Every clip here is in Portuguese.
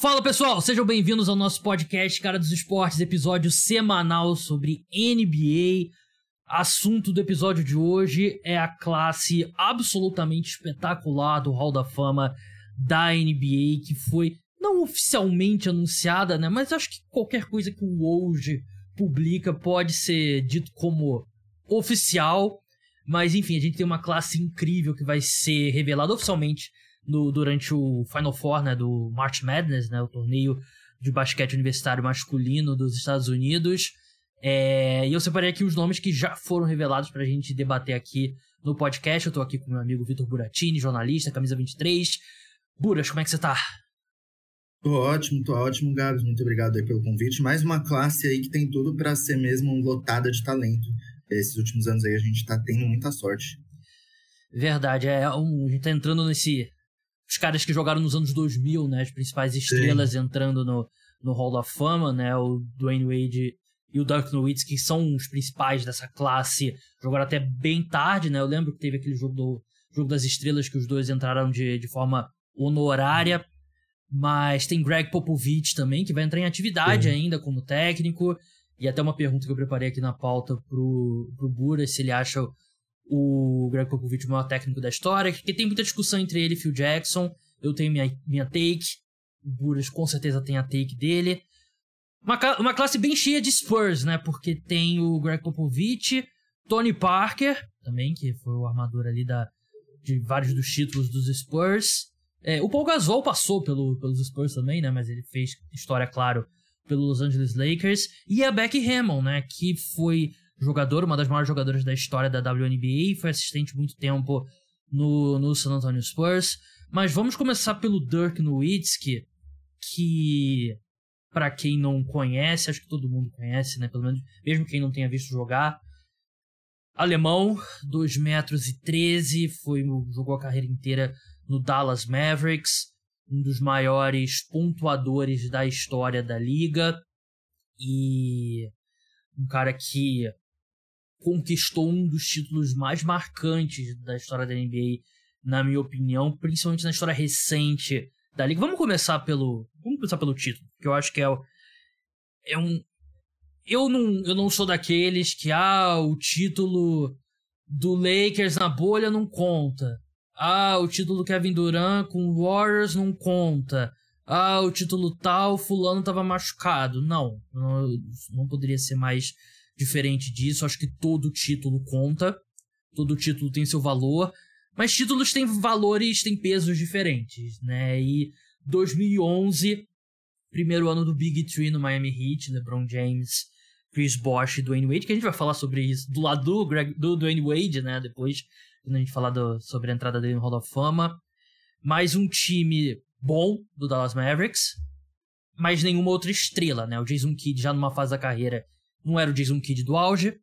Fala pessoal, sejam bem-vindos ao nosso podcast Cara dos Esportes, episódio semanal sobre NBA. Assunto do episódio de hoje é a classe absolutamente espetacular do Hall da Fama da NBA, que foi não oficialmente anunciada, né? Mas acho que qualquer coisa que o Woj publica pode ser dito como oficial. Mas enfim, a gente tem uma classe incrível que vai ser revelada oficialmente no, durante o Final Four, né, do March Madness, né, o torneio de basquete universitário masculino dos Estados Unidos. É, e eu separei aqui os nomes que já foram revelados para a gente debater aqui no podcast. Eu estou aqui com meu amigo Vitor Buratini, jornalista, camisa 23. Buras, como é que você tá? Tô ótimo, tô ótimo, Gabs. Muito obrigado aí pelo convite. Mais uma classe aí que tem tudo para ser mesmo lotada de talento. Esses últimos anos aí a gente tá tendo muita sorte. Verdade, é um, a gente tá entrando nesse os caras que jogaram nos anos 2000, né? As principais estrelas Sim. entrando no, no Hall da Fama, né? O Dwayne Wade e o Dirk Nowitzki são os principais dessa classe. Jogaram até bem tarde, né? Eu lembro que teve aquele jogo do jogo das estrelas que os dois entraram de, de forma honorária. Mas tem Greg Popovich também, que vai entrar em atividade Sim. ainda como técnico. E até uma pergunta que eu preparei aqui na pauta pro, pro Bura, se ele acha o Greg Popovich o maior técnico da história, que tem muita discussão entre ele e Phil Jackson. Eu tenho minha, minha take, o Buras com certeza tem a take dele. Uma, uma classe bem cheia de Spurs, né? Porque tem o Greg Popovich, Tony Parker, também, que foi o armador ali da, de vários dos títulos dos Spurs. É, o Paul Gasol passou pelo, pelos Spurs também, né? Mas ele fez história, claro, pelo Los Angeles Lakers. E a Becky Hammond, né? Que foi jogador, uma das maiores jogadoras da história da WNBA, foi assistente muito tempo no, no San Antonio Spurs. Mas vamos começar pelo Dirk Nowitzki, que para quem não conhece, acho que todo mundo conhece, né? Pelo menos, mesmo quem não tenha visto jogar. Alemão, 2 metros e 13, foi, jogou a carreira inteira no Dallas Mavericks, um dos maiores pontuadores da história da liga. E um cara que conquistou um dos títulos mais marcantes da história da NBA, na minha opinião, principalmente na história recente da liga. Vamos começar pelo, vamos começar pelo título, que eu acho que é, é um eu não, eu não sou daqueles que ah, o título do Lakers na bolha não conta. Ah, o título do Kevin Durant com o Warriors não conta. Ah, o título tal, fulano tava machucado. Não, não, não poderia ser mais diferente disso. Acho que todo título conta. Todo título tem seu valor. Mas títulos têm valores, têm pesos diferentes, né? E 2011, primeiro ano do Big Three no Miami Heat, LeBron James, Chris Bosh e Dwayne Wade, que a gente vai falar sobre isso do lado do, Greg, do Dwayne Wade, né? Depois, quando a gente falar do, sobre a entrada dele no Hall of Fama. Mais um time bom do Dallas Mavericks, mas nenhuma outra estrela, né? O Jason Kidd já numa fase da carreira não era o Jason Kidd do auge.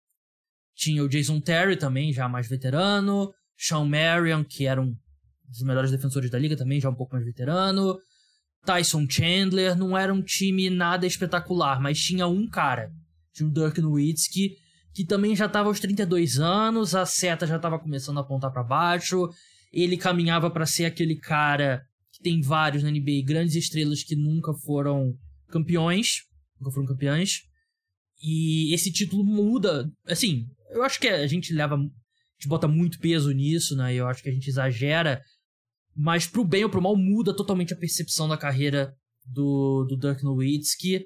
Tinha o Jason Terry também, já mais veterano. Sean Marion, que era um dos melhores defensores da liga também, já um pouco mais veterano. Tyson Chandler, não era um time nada espetacular, mas tinha um cara. Tinha o Dirk Nowitzki, que também já estava aos 32 anos, a seta já estava começando a apontar para baixo. Ele caminhava para ser aquele cara que tem vários na NBA, grandes estrelas que nunca foram campeões, nunca foram campeões. E esse título muda. Assim, eu acho que a gente leva. A gente bota muito peso nisso, né? Eu acho que a gente exagera. Mas pro bem ou pro mal muda totalmente a percepção da carreira do, do Dirk Nowitzki.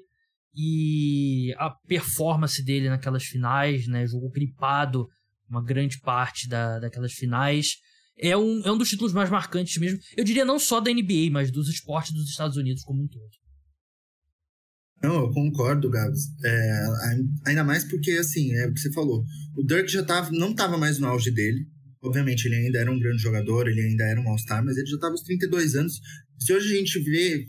E a performance dele naquelas finais, né? Jogou gripado uma grande parte da, daquelas finais. É um, é um dos títulos mais marcantes mesmo. Eu diria não só da NBA, mas dos esportes dos Estados Unidos como um todo. Não, eu concordo, Gabs. É, ainda mais porque, assim, é o que você falou. O Dirk já tava, não estava mais no auge dele. Obviamente, ele ainda era um grande jogador, ele ainda era um All-Star, mas ele já estava aos 32 anos. Se hoje a gente vê,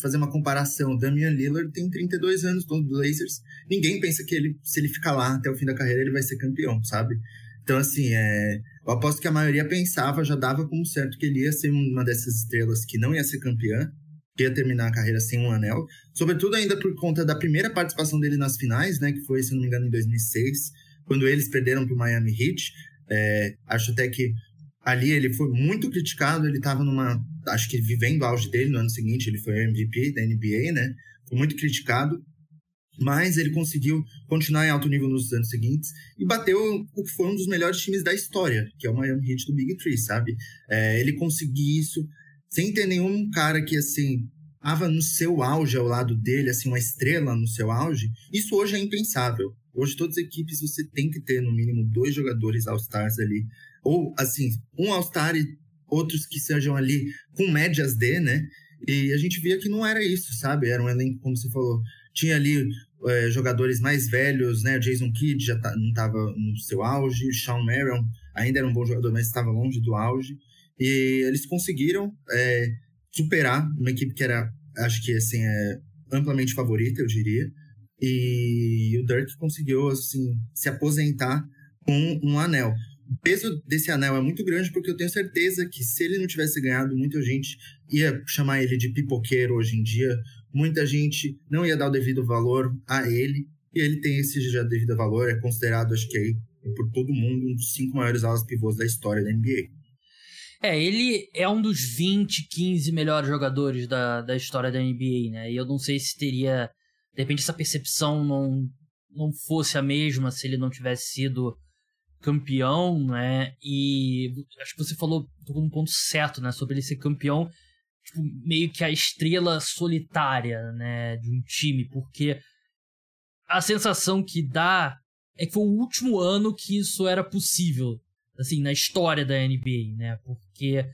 fazer uma comparação, o Damian Lillard tem 32 anos, do Blazers. Ninguém pensa que ele, se ele ficar lá até o fim da carreira, ele vai ser campeão, sabe? Então, assim, é, eu aposto que a maioria pensava, já dava como certo que ele ia ser uma dessas estrelas que não ia ser campeã ia terminar a carreira sem um anel, sobretudo ainda por conta da primeira participação dele nas finais, né, que foi, se não me engano, em 2006, quando eles perderam para o Miami Heat. É, acho até que Ali ele foi muito criticado, ele estava numa. Acho que vivendo o auge dele no ano seguinte, ele foi MVP da NBA, né? Foi muito criticado, mas ele conseguiu continuar em alto nível nos anos seguintes e bateu o que foi um dos melhores times da história, que é o Miami Heat do Big Three, sabe? É, ele conseguiu isso sem ter nenhum cara que, assim, estava no seu auge ao lado dele, assim, uma estrela no seu auge. Isso hoje é impensável. Hoje, todas as equipes você tem que ter, no mínimo, dois jogadores All-Stars ali. Ou, assim, um All-Star e outros que sejam ali com médias D, né? E a gente via que não era isso, sabe? Era um elenco, como você falou, tinha ali é, jogadores mais velhos, né? Jason Kidd já tá, não estava no seu auge, Sean Marion ainda era um bom jogador, mas estava longe do auge. E eles conseguiram é, superar uma equipe que era, acho que assim, é amplamente favorita, eu diria. E o Dirk conseguiu assim se aposentar com um anel. O peso desse anel é muito grande porque eu tenho certeza que se ele não tivesse ganhado, muita gente ia chamar ele de pipoqueiro hoje em dia. Muita gente não ia dar o devido valor a ele. E ele tem esse já devido valor, é considerado, acho que aí, por todo mundo, um dos cinco maiores alas pivôs da história da NBA. É, ele é um dos 20, 15 melhores jogadores da, da história da NBA, né? E eu não sei se teria. De repente, essa percepção não, não fosse a mesma se ele não tivesse sido campeão, né? E acho que você falou um ponto certo, né? Sobre ele ser campeão, tipo, meio que a estrela solitária, né? De um time, porque a sensação que dá é que foi o último ano que isso era possível, assim, na história da NBA, né? Porque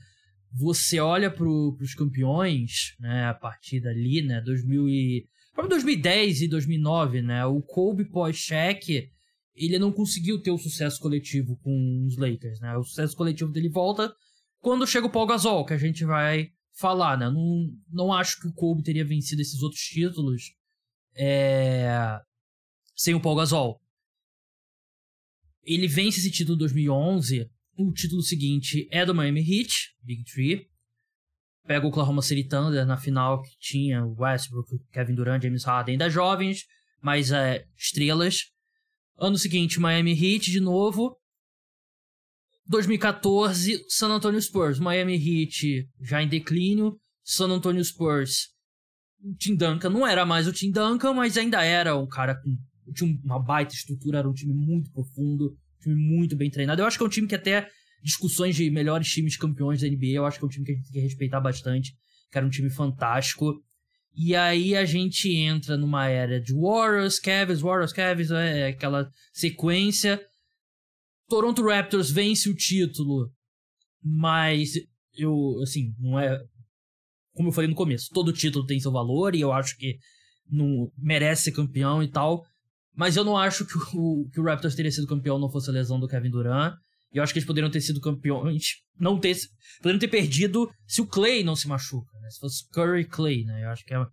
você olha pro, pros campeões, né, a partir dali, né, 2000 e... 2010 e 2009, né, o Kobe pós-cheque, ele não conseguiu ter o sucesso coletivo com os Lakers, né, o sucesso coletivo dele volta quando chega o Paul Gasol, que a gente vai falar, né, não, não acho que o Kobe teria vencido esses outros títulos é... sem o Paul Gasol ele vence esse título em 2011. O título seguinte é do Miami Heat, Big Three. Pega o Oklahoma City Thunder na final que tinha Westbrook, Kevin Durant, James Harden, ainda jovens, mas é, estrelas. Ano seguinte, Miami Heat de novo. 2014, San Antonio Spurs. Miami Heat já em declínio. San Antonio Spurs. O Tim Duncan não era mais o Tim Duncan, mas ainda era um cara com tinha uma baita estrutura, era um time muito profundo, um time muito bem treinado. Eu acho que é um time que até discussões de melhores times campeões da NBA, eu acho que é um time que a gente tem que respeitar bastante, que era um time fantástico. E aí a gente entra numa era de Warriors, Cavs, Warriors, Cavs, é aquela sequência. Toronto Raptors vence o título, mas eu, assim, não é. Como eu falei no começo, todo título tem seu valor e eu acho que não merece ser campeão e tal. Mas eu não acho que o, que o Raptors teria sido campeão não fosse a lesão do Kevin Durant. E eu acho que eles poderiam ter sido campeões. Não ter. Poderiam ter perdido se o Clay não se machuca. Né? Se fosse Curry Clay, né? Eu acho que é,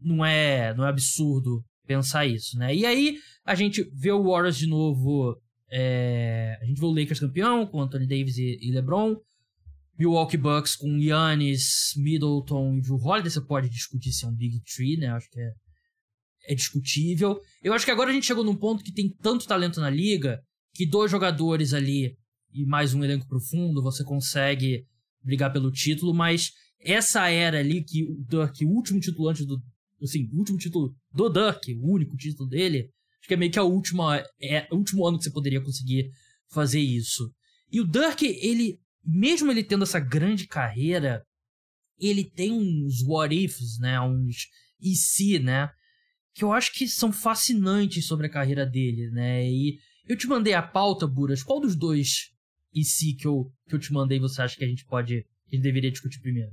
não, é, não é absurdo pensar isso, né? E aí a gente vê o Warriors de novo. É, a gente vê o Lakers campeão com Anthony Davis e, e LeBron. Milwaukee Bucks com Giannis, Middleton e Drew Holiday. Você pode discutir se é um Big Tree, né? Acho que é é discutível. Eu acho que agora a gente chegou num ponto que tem tanto talento na liga que dois jogadores ali e mais um elenco profundo você consegue brigar pelo título, mas essa era ali que o Dirk, o último título antes do. Assim, o último título do Dirk, o único título dele, acho que é meio que a última. É o último ano que você poderia conseguir fazer isso. E o Dirk, ele, mesmo ele tendo essa grande carreira, ele tem uns what ifs, né? Uns e se, né? Que eu acho que são fascinantes sobre a carreira dele, né? E eu te mandei a pauta, Buras. Qual dos dois e se que eu, que eu te mandei você acha que a gente pode. que a gente deveria discutir primeiro?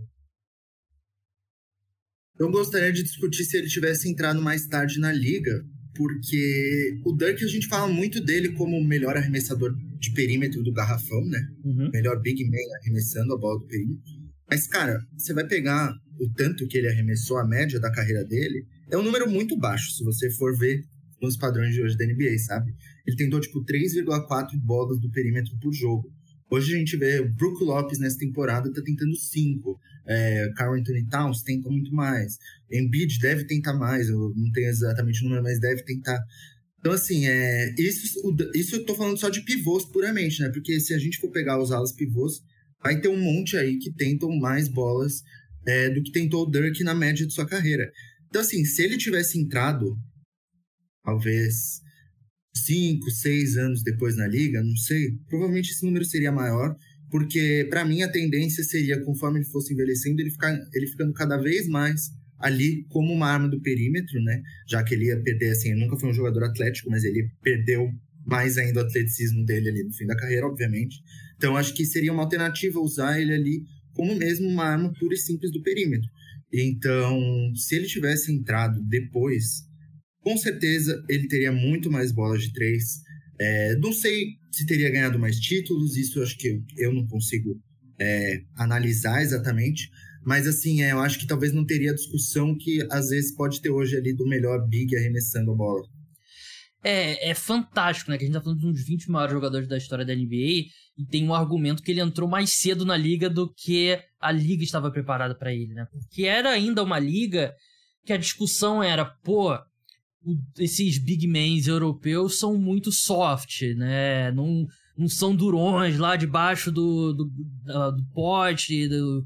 Eu gostaria de discutir se ele tivesse entrado mais tarde na liga, porque o Dirk a gente fala muito dele como o melhor arremessador de perímetro do garrafão, né? Uhum. Melhor big man arremessando a bola do perímetro. Mas, cara, você vai pegar o tanto que ele arremessou, a média da carreira dele, é um número muito baixo, se você for ver nos padrões de hoje da NBA, sabe? Ele tentou, tipo, 3,4 bolas do perímetro por jogo. Hoje a gente vê o Brook Lopes nessa temporada tá tentando 5. É, Carl Anthony Towns tenta muito mais. Embiid deve tentar mais, eu não tenho exatamente o número, mas deve tentar. Então, assim, é, isso, isso eu tô falando só de pivôs puramente, né? Porque se a gente for pegar os alas pivôs, vai ter um monte aí que tentam mais bolas é, do que tentou o Dirk na média de sua carreira. Então, assim, se ele tivesse entrado, talvez cinco, seis anos depois na liga, não sei, provavelmente esse número seria maior, porque para mim a tendência seria, conforme ele fosse envelhecendo, ele, ficar, ele ficando cada vez mais ali como uma arma do perímetro, né? Já que ele ia perder, assim, nunca foi um jogador atlético, mas ele perdeu mais ainda o atleticismo dele ali no fim da carreira, obviamente. Então acho que seria uma alternativa usar ele ali como mesmo uma arma pura e simples do perímetro. Então, se ele tivesse entrado depois, com certeza ele teria muito mais bolas de três. É, não sei se teria ganhado mais títulos, isso acho que eu, eu não consigo é, analisar exatamente, mas assim, é, eu acho que talvez não teria a discussão que às vezes pode ter hoje ali do melhor big arremessando a bola. É, é fantástico, né? Que a gente tá falando de uns 20 maiores jogadores da história da NBA e tem um argumento que ele entrou mais cedo na liga do que a liga estava preparada para ele, né? Porque era ainda uma liga que a discussão era, pô, esses big men europeus são muito soft, né? Não, não são durões lá debaixo do, do, do, do pote, do,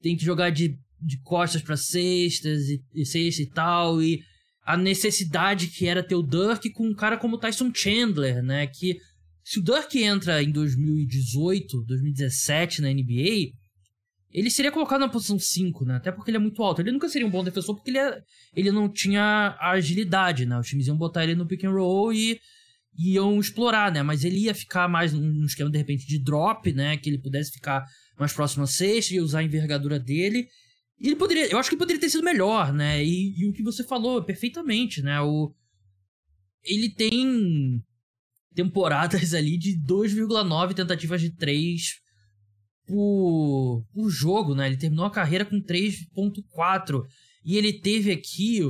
tem que jogar de, de costas para cestas e, e cesta e tal, e a necessidade que era ter o Dirk com um cara como Tyson Chandler, né? Que se o Dirk entra em 2018, 2017 na NBA, ele seria colocado na posição 5, né? Até porque ele é muito alto. Ele nunca seria um bom defensor porque ele, é, ele não tinha agilidade, né? Os times iam botar ele no pick and roll e iam explorar, né? Mas ele ia ficar mais num esquema, de repente, de drop, né? Que ele pudesse ficar mais próximo a sexta e usar a envergadura dele. Ele poderia, eu acho que poderia ter sido melhor, né? E, e o que você falou perfeitamente, né? O, ele tem temporadas ali de 2,9 tentativas de 3 por, por jogo, né? Ele terminou a carreira com 3,4. E ele teve aqui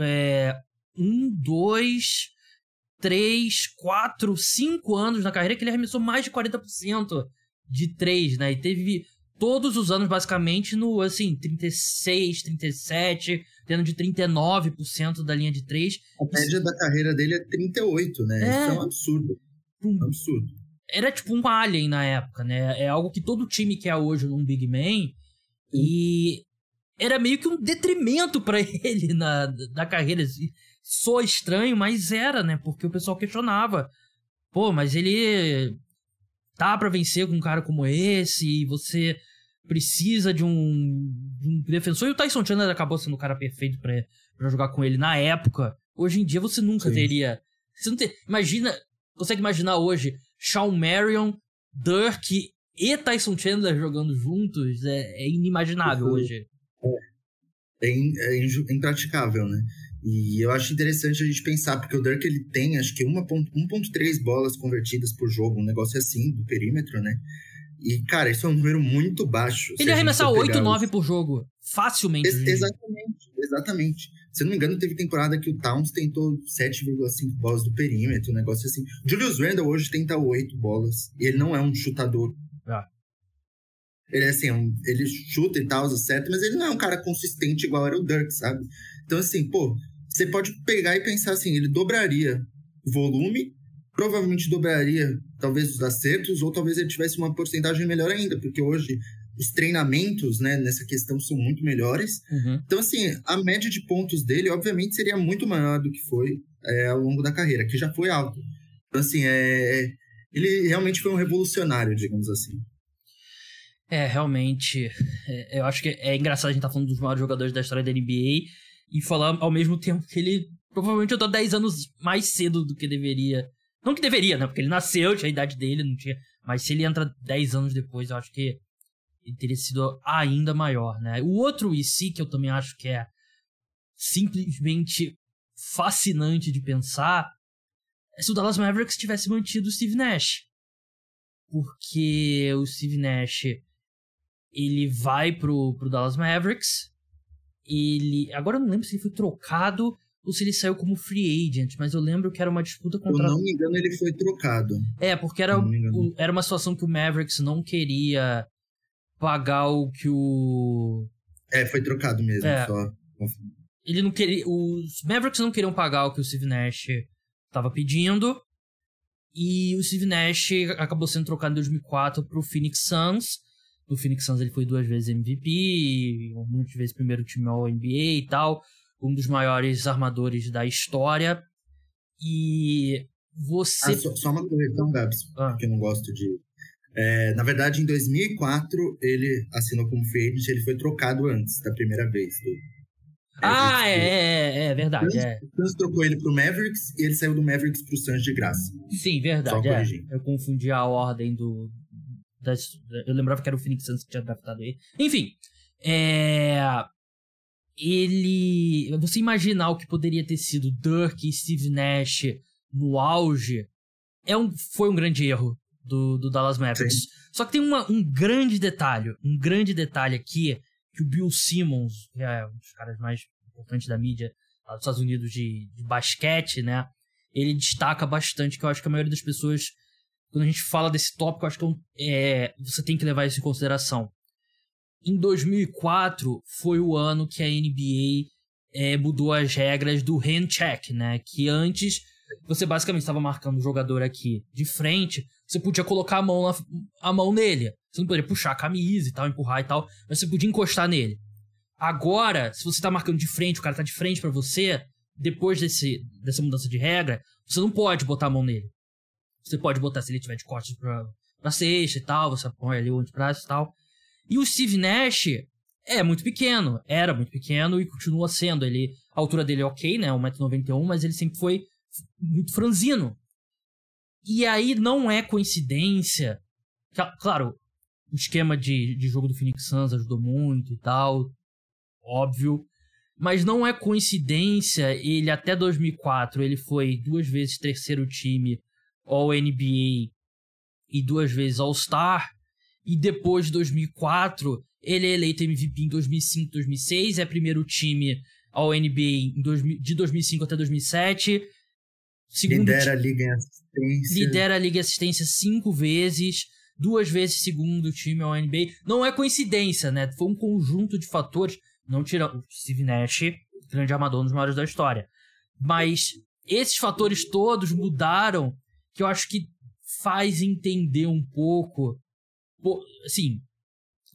é, um, dois, três, quatro, cinco anos na carreira que ele arremessou mais de 40% de 3, né? E teve todos os anos, basicamente, no, assim, 36, 37, tendo de 39% da linha de 3. A média da carreira dele é 38, né? É... Isso é um absurdo. Um absurdo. Era tipo um alien na época, né? É algo que todo time quer hoje num Big Man. E era meio que um detrimento para ele na, na carreira. Sou estranho, mas era, né? Porque o pessoal questionava. Pô, mas ele tá para vencer com um cara como esse, e você precisa de um, de um defensor. E o Tyson Chandler acabou sendo o cara perfeito para jogar com ele na época. Hoje em dia você nunca Sim. teria. Você não ter, imagina. Consegue imaginar hoje Shawn Marion, Dirk e Tyson Chandler jogando juntos? É, é inimaginável uhum. hoje. É, é, é impraticável, né? E eu acho interessante a gente pensar, porque o Dirk ele tem acho que 1.3 bolas convertidas por jogo, um negócio assim, do perímetro, né? E, cara, isso é um número muito baixo. Ele arremessar 8, 9 por jogo. Facilmente. Ex exatamente, exatamente. Se eu não me engano, teve temporada que o Towns tentou 7,5 bolas do perímetro, um negócio assim. Julius Randle hoje tenta 8 bolas. E ele não é um chutador. Ah. Ele é assim, um, ele chuta e tal, certo, mas ele não é um cara consistente igual era o Dirk, sabe? Então, assim, pô, você pode pegar e pensar assim, ele dobraria volume, provavelmente dobraria talvez os acertos, ou talvez ele tivesse uma porcentagem melhor ainda, porque hoje os treinamentos, né, nessa questão são muito melhores. Uhum. Então, assim, a média de pontos dele, obviamente, seria muito maior do que foi é, ao longo da carreira, que já foi alto. Então, assim, é, ele realmente foi um revolucionário, digamos assim. É, realmente, é, eu acho que é engraçado a gente estar tá falando dos maiores jogadores da história da NBA e falar ao mesmo tempo que ele provavelmente eu tô 10 anos mais cedo do que deveria. Não que deveria, né? Porque ele nasceu, tinha a idade dele, não tinha. Mas se ele entra 10 anos depois, eu acho que ele teria sido ainda maior, né? O outro IC que eu também acho que é simplesmente fascinante de pensar é se o Dallas Mavericks tivesse mantido o Steve Nash. Porque o Steve Nash ele vai pro, pro Dallas Mavericks ele. Agora eu não lembro se ele foi trocado ou se ele saiu como free agent, mas eu lembro que era uma disputa contra. Eu não me engano, ele foi trocado. É, porque era, o, era uma situação que o Mavericks não queria pagar o que o. É, foi trocado mesmo, é. só. Ele não queria. Os Mavericks não queriam pagar o que o Steve Nash estava pedindo. E o Steve Nash acabou sendo trocado em 2004 pro Phoenix Suns. No Phoenix Suns ele foi duas vezes MVP, muitas vezes primeiro time ao NBA e tal. Um dos maiores armadores da história. E você. Ah, só, só, uma correção, Gabs, ah. que eu não gosto de. É, na verdade, em 2004, ele assinou como free agent, ele foi trocado antes da primeira vez. Do... Ah, é, é, é, verdade. O é. Suns trocou ele pro Mavericks e ele saiu do Mavericks pro Suns de graça. Sim, verdade. É. Eu confundi a ordem do. Das, eu lembrava que era o Phoenix Suns que tinha draftado ele. Enfim. É, ele. Você imaginar o que poderia ter sido Dirk e Steve Nash no auge é um, foi um grande erro do, do Dallas Mavericks. Sim. Só que tem uma, um grande detalhe, um grande detalhe aqui, que o Bill Simmons, que é um dos caras mais importantes da mídia lá dos Estados Unidos de, de basquete, né? Ele destaca bastante, que eu acho que a maioria das pessoas, quando a gente fala desse tópico, eu acho que é você tem que levar isso em consideração. Em 2004 foi o ano que a NBA é, mudou as regras do hand check, né? Que antes você basicamente estava marcando o jogador aqui de frente, você podia colocar a mão, na, a mão nele. Você não poderia puxar a camisa e tal, empurrar e tal, mas você podia encostar nele. Agora, se você tá marcando de frente, o cara tá de frente para você, depois desse, dessa mudança de regra, você não pode botar a mão nele. Você pode botar se ele tiver de costas pra cesta e tal, você põe ali o antebraço e tal. E o Steve Nash é muito pequeno, era muito pequeno e continua sendo. Ele, a altura dele é ok, né? 1,91m, mas ele sempre foi muito franzino. E aí não é coincidência. Claro, o esquema de, de jogo do Phoenix Suns ajudou muito e tal, óbvio. Mas não é coincidência ele até 2004 ele foi duas vezes terceiro time All NBA e duas vezes All Star e depois de 2004 ele é eleito MVP em 2005, 2006, é primeiro time All NBA de 2005 até 2007 Segundo lidera a liga em assistência. Lidera a liga em assistência cinco vezes, duas vezes segundo time ao NBA. Não é coincidência, né? Foi um conjunto de fatores. Não tirando o Steve Nash, grande amador, um dos maiores da história. Mas esses fatores todos mudaram, que eu acho que faz entender um pouco. Assim,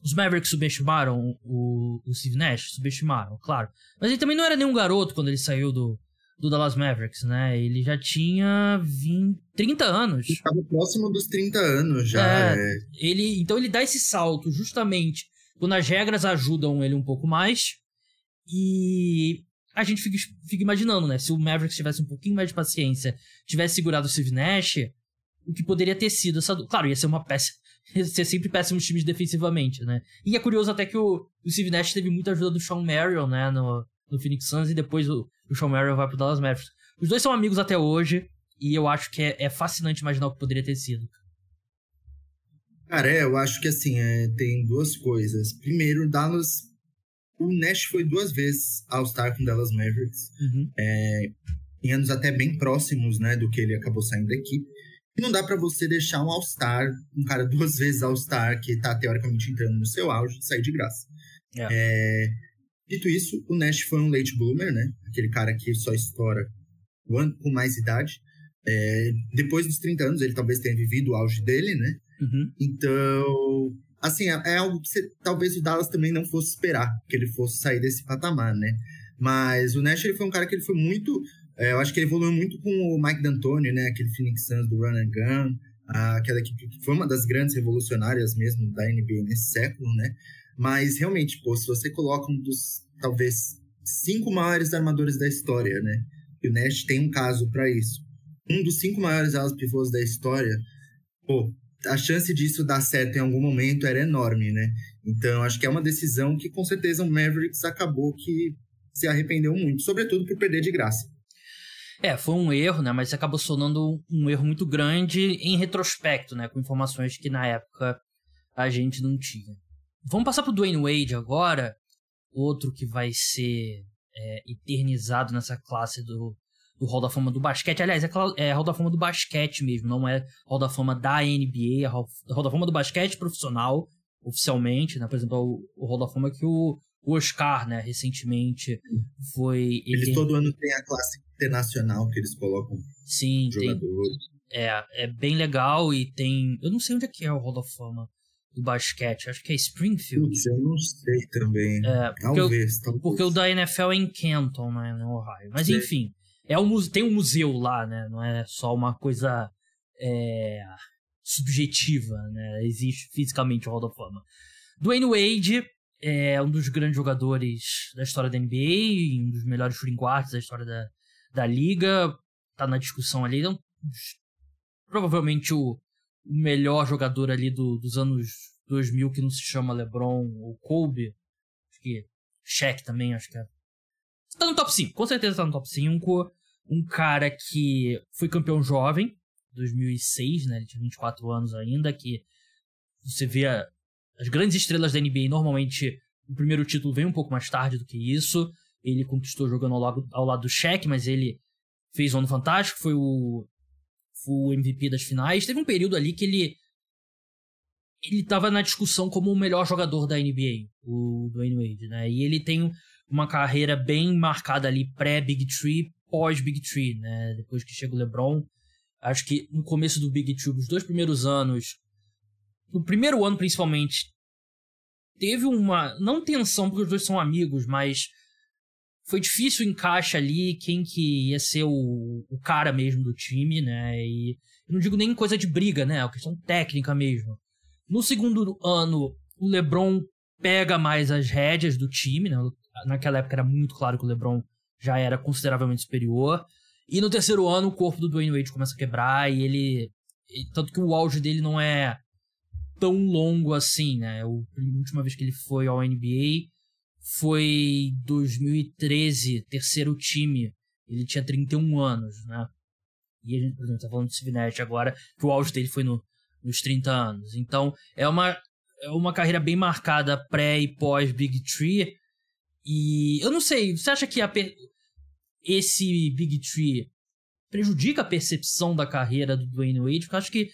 os Mavericks subestimaram o, o Steve Nash? Subestimaram, claro. Mas ele também não era nenhum garoto quando ele saiu do, do Dallas Mavericks, né? Ele já tinha 20, 30 anos. Estava próximo dos 30 anos já. É, é. Ele, então ele dá esse salto justamente quando as regras ajudam ele um pouco mais. E a gente fica, fica imaginando, né? Se o Mavericks tivesse um pouquinho mais de paciência, tivesse segurado o Steve Nash, o que poderia ter sido essa. Claro, ia ser uma peça. Ser sempre péssimos times defensivamente, né? E é curioso até que o, o Steve Nash teve muita ajuda do Sean Marion, né? No, no Phoenix Suns e depois o, o Sean Merrill vai pro Dallas Mavericks. Os dois são amigos até hoje e eu acho que é, é fascinante imaginar o que poderia ter sido. Cara, é, eu acho que assim, é, tem duas coisas. Primeiro, Dallas. O Nash foi duas vezes All-Star com Dallas Mavericks. Uhum. É, em anos até bem próximos, né, do que ele acabou saindo da equipe. E não dá para você deixar um All-Star, um cara duas vezes All-Star, que tá teoricamente entrando no seu auge, sair de graça. Yeah. É, Dito isso, o Nash foi um late bloomer, né? Aquele cara que só estoura com mais idade. É, depois dos 30 anos, ele talvez tenha vivido o auge dele, né? Uhum. Então, assim, é, é algo que você, talvez o Dallas também não fosse esperar que ele fosse sair desse patamar, né? Mas o Nash ele foi um cara que ele foi muito. É, eu acho que ele evoluiu muito com o Mike D'Antoni, né? Aquele Phoenix Suns do Run and Gun, aquela equipe que foi uma das grandes revolucionárias mesmo da NBA nesse século, né? Mas realmente, pô, se você coloca um dos talvez cinco maiores armadores da história, né? E o Nash tem um caso para isso. Um dos cinco maiores alas pivôs da história, pô, a chance disso dar certo em algum momento era enorme, né? Então, acho que é uma decisão que com certeza o Mavericks acabou que se arrependeu muito, sobretudo por perder de graça. É, foi um erro, né? Mas acabou sonando um erro muito grande em retrospecto, né? Com informações que na época a gente não tinha. Vamos passar pro Dwayne Wade agora, outro que vai ser é, eternizado nessa classe do, do Hall da Fama do basquete. Aliás, é, é Hall da Fama do basquete mesmo, não é Hall da Fama da NBA, é Hall, Hall da Fama do basquete profissional, oficialmente, né? Por exemplo, o, o Hall da Fama que o, o Oscar, né, recentemente foi... Eles todo ano têm a classe internacional que eles colocam Sim, jogadores. É, é bem legal e tem. Eu não sei onde é que é o Hall of Fama do basquete. Acho que é Springfield. Putz, eu não sei também. É, porque, talvez, eu, talvez. porque o da NFL é em Canton, né, no Ohio. Mas enfim, é um, tem um museu lá, né? Não é só uma coisa é, subjetiva, né? Existe fisicamente o Hall da Fama. Dwayne Wade é um dos grandes jogadores da história da NBA, um dos melhores shooting guards da história da, da liga. Tá na discussão ali. Então, provavelmente o, o melhor jogador ali do, dos anos 2000 que não se chama LeBron ou Kobe. Acho que Shaq também, acho que é. Tá no top 5, com certeza tá no top 5. Um cara que foi campeão jovem, 2006, né? Ele tinha 24 anos ainda, que você vê as grandes estrelas da NBA normalmente o primeiro título vem um pouco mais tarde do que isso. Ele conquistou jogando ao lado, ao lado do Shaq, mas ele fez um ano fantástico, foi o o MVP das finais. Teve um período ali que ele ele estava na discussão como o melhor jogador da NBA, o Dwayne Wade, né? E ele tem uma carreira bem marcada ali pré-Big Tree, pós-Big Tree, né? Depois que chega o LeBron. Acho que no começo do Big Tree, os dois primeiros anos, no primeiro ano principalmente, teve uma, não tensão porque os dois são amigos, mas foi difícil o encaixe ali, quem que ia ser o, o cara mesmo do time, né? E não digo nem coisa de briga, né? É uma questão técnica mesmo. No segundo ano, o LeBron pega mais as rédeas do time, né? Naquela época era muito claro que o LeBron já era consideravelmente superior. E no terceiro ano, o corpo do Dwayne Wade começa a quebrar e ele. Tanto que o auge dele não é tão longo assim, né? A última vez que ele foi ao NBA foi 2013, terceiro time. Ele tinha 31 anos, né? E a gente, por exemplo, tá falando do Nash agora, que o auge dele foi no, nos 30 anos. Então, é uma, é uma carreira bem marcada pré e pós Big Tree. E eu não sei, você acha que a, esse Big Tree prejudica a percepção da carreira do Dwayne Wade? Porque eu acho que,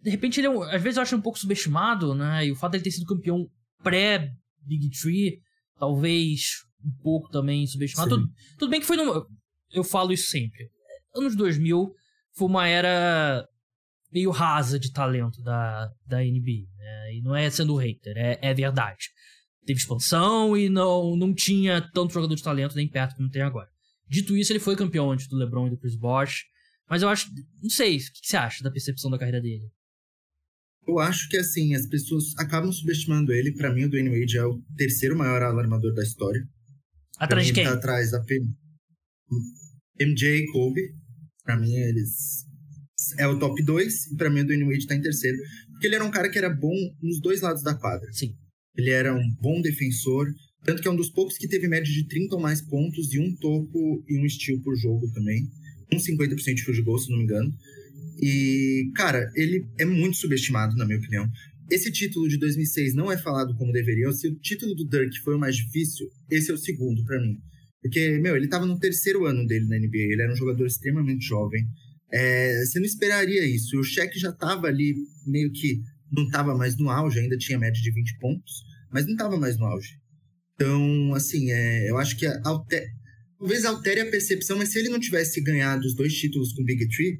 de repente, ele é, às vezes eu acho um pouco subestimado, né? E o fato de ele ter sido campeão pré Big Tree, talvez um pouco também subestimado. Tudo, tudo, bem que foi no. Eu falo isso sempre. Anos 2000 foi uma era meio rasa de talento da, da NBA. Né? E não é sendo hater, é, é verdade. Teve expansão e não, não tinha tanto jogador de talento nem perto como tem agora. Dito isso, ele foi campeão antes do LeBron e do Chris Bosh. Mas eu acho. Não sei, o que você acha da percepção da carreira dele? Eu acho que, assim, as pessoas acabam subestimando ele. Para mim, o Dwayne Wade é o terceiro maior alarmador da história. Atrás de quem? Tá atrás da P... MJ e Kobe. Pra mim, eles... É o top 2. E pra mim, o Dwayne Wade tá em terceiro. Porque ele era um cara que era bom nos dois lados da quadra. Sim. Ele era um bom defensor. Tanto que é um dos poucos que teve média de 30 ou mais pontos e um topo e um steal por jogo também. Um 50% de field goal, se não me engano. E, cara, ele é muito subestimado, na minha opinião. Esse título de 2006 não é falado como deveria. Se o título do Dirk foi o mais difícil, esse é o segundo para mim. Porque, meu, ele tava no terceiro ano dele na NBA, ele era um jogador extremamente jovem. É, você não esperaria isso. O Shaq já tava ali, meio que não tava mais no auge, ainda tinha média de 20 pontos, mas não tava mais no auge. Então, assim, é, eu acho que alter... talvez altere a percepção, mas se ele não tivesse ganhado os dois títulos com o Big Tree,